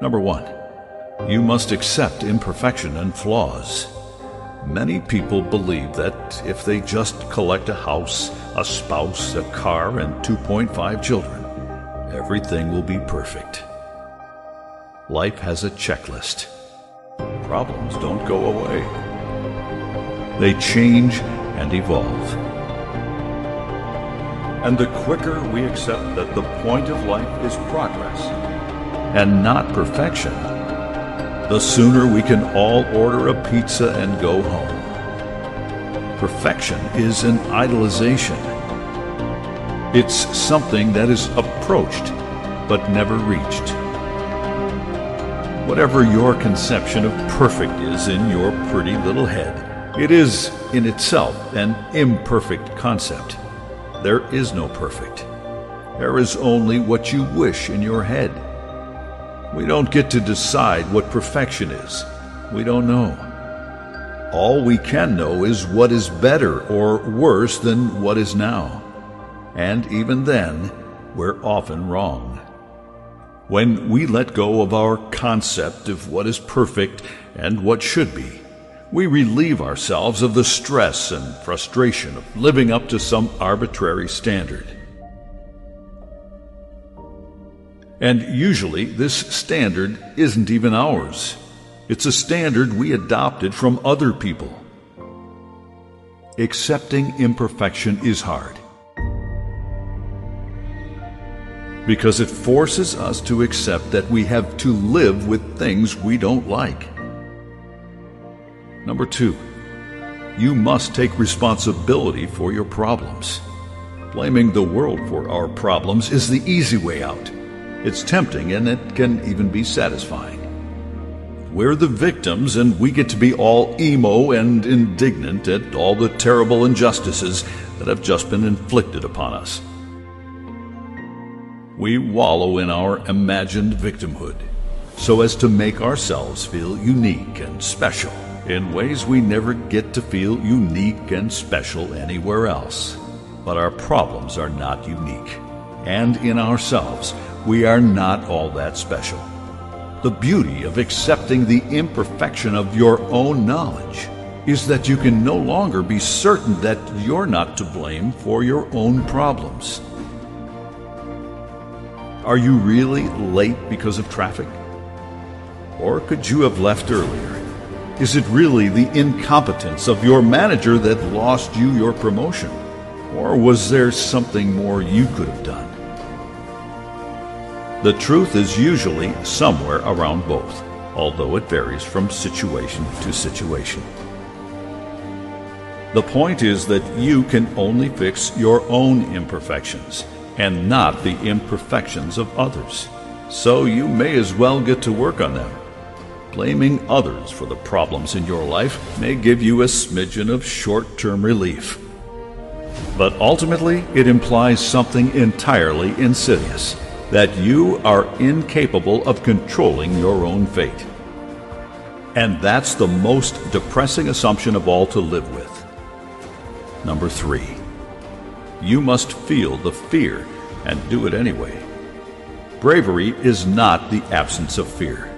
Number one, you must accept imperfection and flaws. Many people believe that if they just collect a house, a spouse, a car, and 2.5 children, everything will be perfect. Life has a checklist. Problems don't go away. They change and evolve. And the quicker we accept that the point of life is progress and not perfection, the sooner we can all order a pizza and go home. Perfection is an idealization. It's something that is approached but never reached. Whatever your conception of perfect is in your pretty little head, it is in itself an imperfect concept. There is no perfect. There is only what you wish in your head. We don't get to decide what perfection is. We don't know. All we can know is what is better or worse than what is now. And even then, we're often wrong. When we let go of our concept of what is perfect and what should be, we relieve ourselves of the stress and frustration of living up to some arbitrary standard. And usually, this standard isn't even ours. It's a standard we adopted from other people. Accepting imperfection is hard because it forces us to accept that we have to live with things we don't like. Number two, you must take responsibility for your problems. Blaming the world for our problems is the easy way out. It's tempting and it can even be satisfying. We're the victims and we get to be all emo and indignant at all the terrible injustices that have just been inflicted upon us. We wallow in our imagined victimhood so as to make ourselves feel unique and special in ways we never get to feel unique and special anywhere else. But our problems are not unique. And in ourselves, we are not all that special. The beauty of accepting the imperfection of your own knowledge is that you can no longer be certain that you're not to blame for your own problems. Are you really late because of traffic? Or could you have left earlier? Is it really the incompetence of your manager that lost you your promotion? Or was there something more you could have done? The truth is usually somewhere around both, although it varies from situation to situation. The point is that you can only fix your own imperfections and not the imperfections of others. So you may as well get to work on them. Blaming others for the problems in your life may give you a smidgen of short term relief. But ultimately, it implies something entirely insidious that you are incapable of controlling your own fate. And that's the most depressing assumption of all to live with. Number three, you must feel the fear and do it anyway. Bravery is not the absence of fear.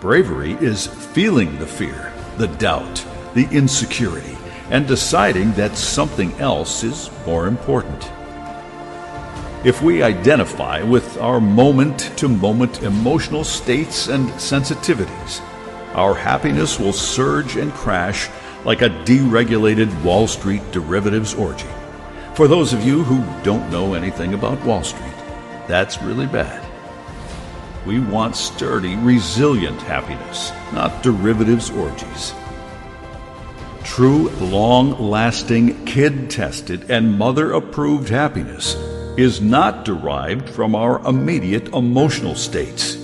Bravery is feeling the fear, the doubt, the insecurity, and deciding that something else is more important. If we identify with our moment to moment emotional states and sensitivities, our happiness will surge and crash like a deregulated Wall Street derivatives orgy. For those of you who don't know anything about Wall Street, that's really bad. We want sturdy, resilient happiness, not derivatives orgies. True, long lasting, kid tested, and mother approved happiness is not derived from our immediate emotional states.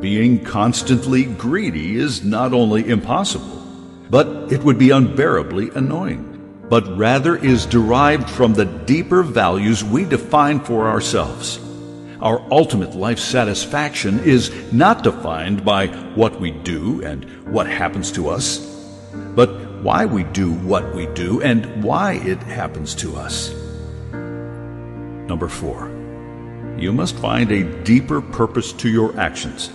Being constantly greedy is not only impossible, but it would be unbearably annoying, but rather is derived from the deeper values we define for ourselves. Our ultimate life satisfaction is not defined by what we do and what happens to us, but why we do what we do and why it happens to us. Number four, You must find a deeper purpose to your actions.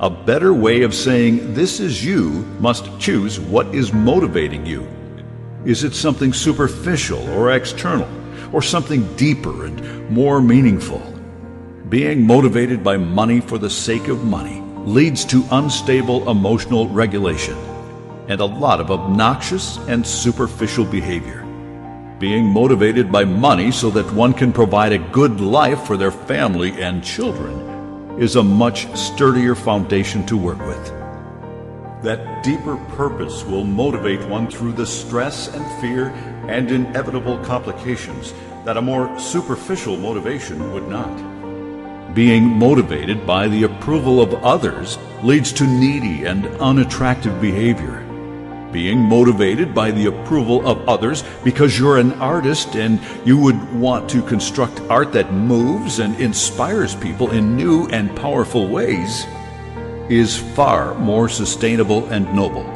A better way of saying this is you must choose what is motivating you. Is it something superficial or external, or something deeper and more meaningful? Being motivated by money for the sake of money leads to unstable emotional regulation and a lot of obnoxious and superficial behavior being motivated by money so that one can provide a good life for their family and children is a much sturdier foundation to work with. That deeper purpose will motivate one through the stress and fear and inevitable complications that a more superficial motivation would not. Being motivated by the approval of others leads to needy and unattractive behavior being motivated by the approval of others because you're an artist and you would want to construct art that moves and inspires people in new and powerful ways is far more sustainable and noble.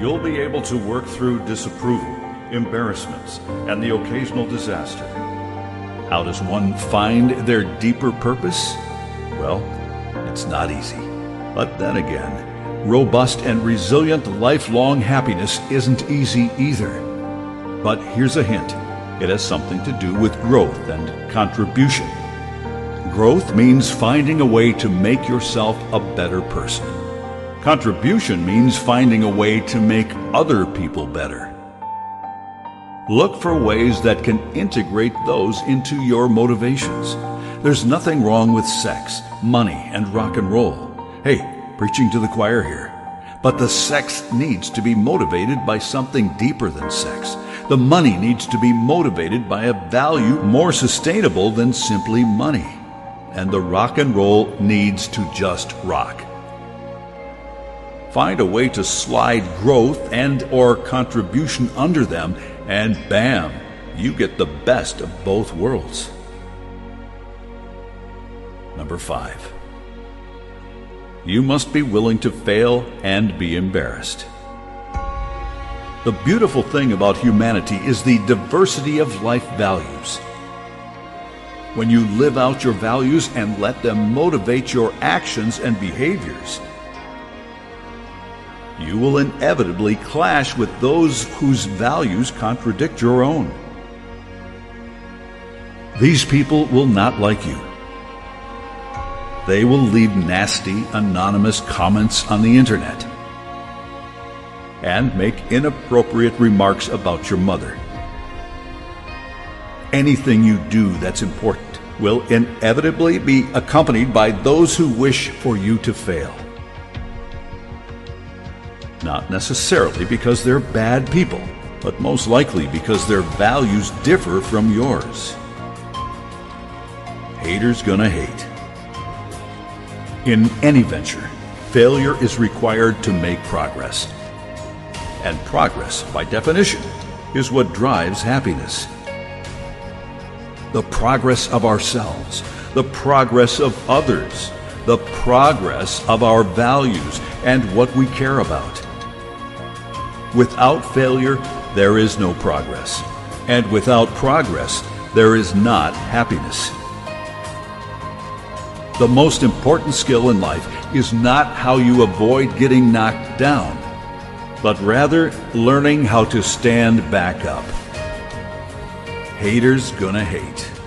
You'll be able to work through disapproval, embarrassments, and the occasional disaster. How does one find their deeper purpose? Well, it's not easy. But then again, robust and resilient lifelong happiness isn't easy either. But here's a hint it has something to do with growth and contribution. Growth means finding a way to make yourself a better person. Contribution means finding a way to make other people better. Look for ways that can integrate those into your motivations. There's nothing wrong with sex, money, and rock and roll. Hey, preaching to the choir here. But the sex needs to be motivated by something deeper than sex. The money needs to be motivated by a value more sustainable than simply money. And the rock and roll needs to just rock. Find a way to slide growth and or contribution under them and bam, you get the best of both worlds. Number 5 you must be willing to fail and be embarrassed. The beautiful thing about humanity is the diversity of life values. When you live out your values and let them motivate your actions and behaviors, you will inevitably clash with those whose values contradict your own. These people will not like you. They will leave nasty, anonymous comments on the internet and make inappropriate remarks about your mother. Anything you do that's important will inevitably be accompanied by those who wish for you to fail. Not necessarily because they're bad people, but most likely because their values differ from yours. Haters gonna hate. In any venture, failure is required to make progress. And progress, by definition, is what drives happiness. The progress of ourselves, the progress of others, the progress of our values and what we care about. Without failure, there is no progress. And without progress, there is not happiness. The most important skill in life is not how you avoid getting knocked down, but rather learning how to stand back up. Haters gonna hate.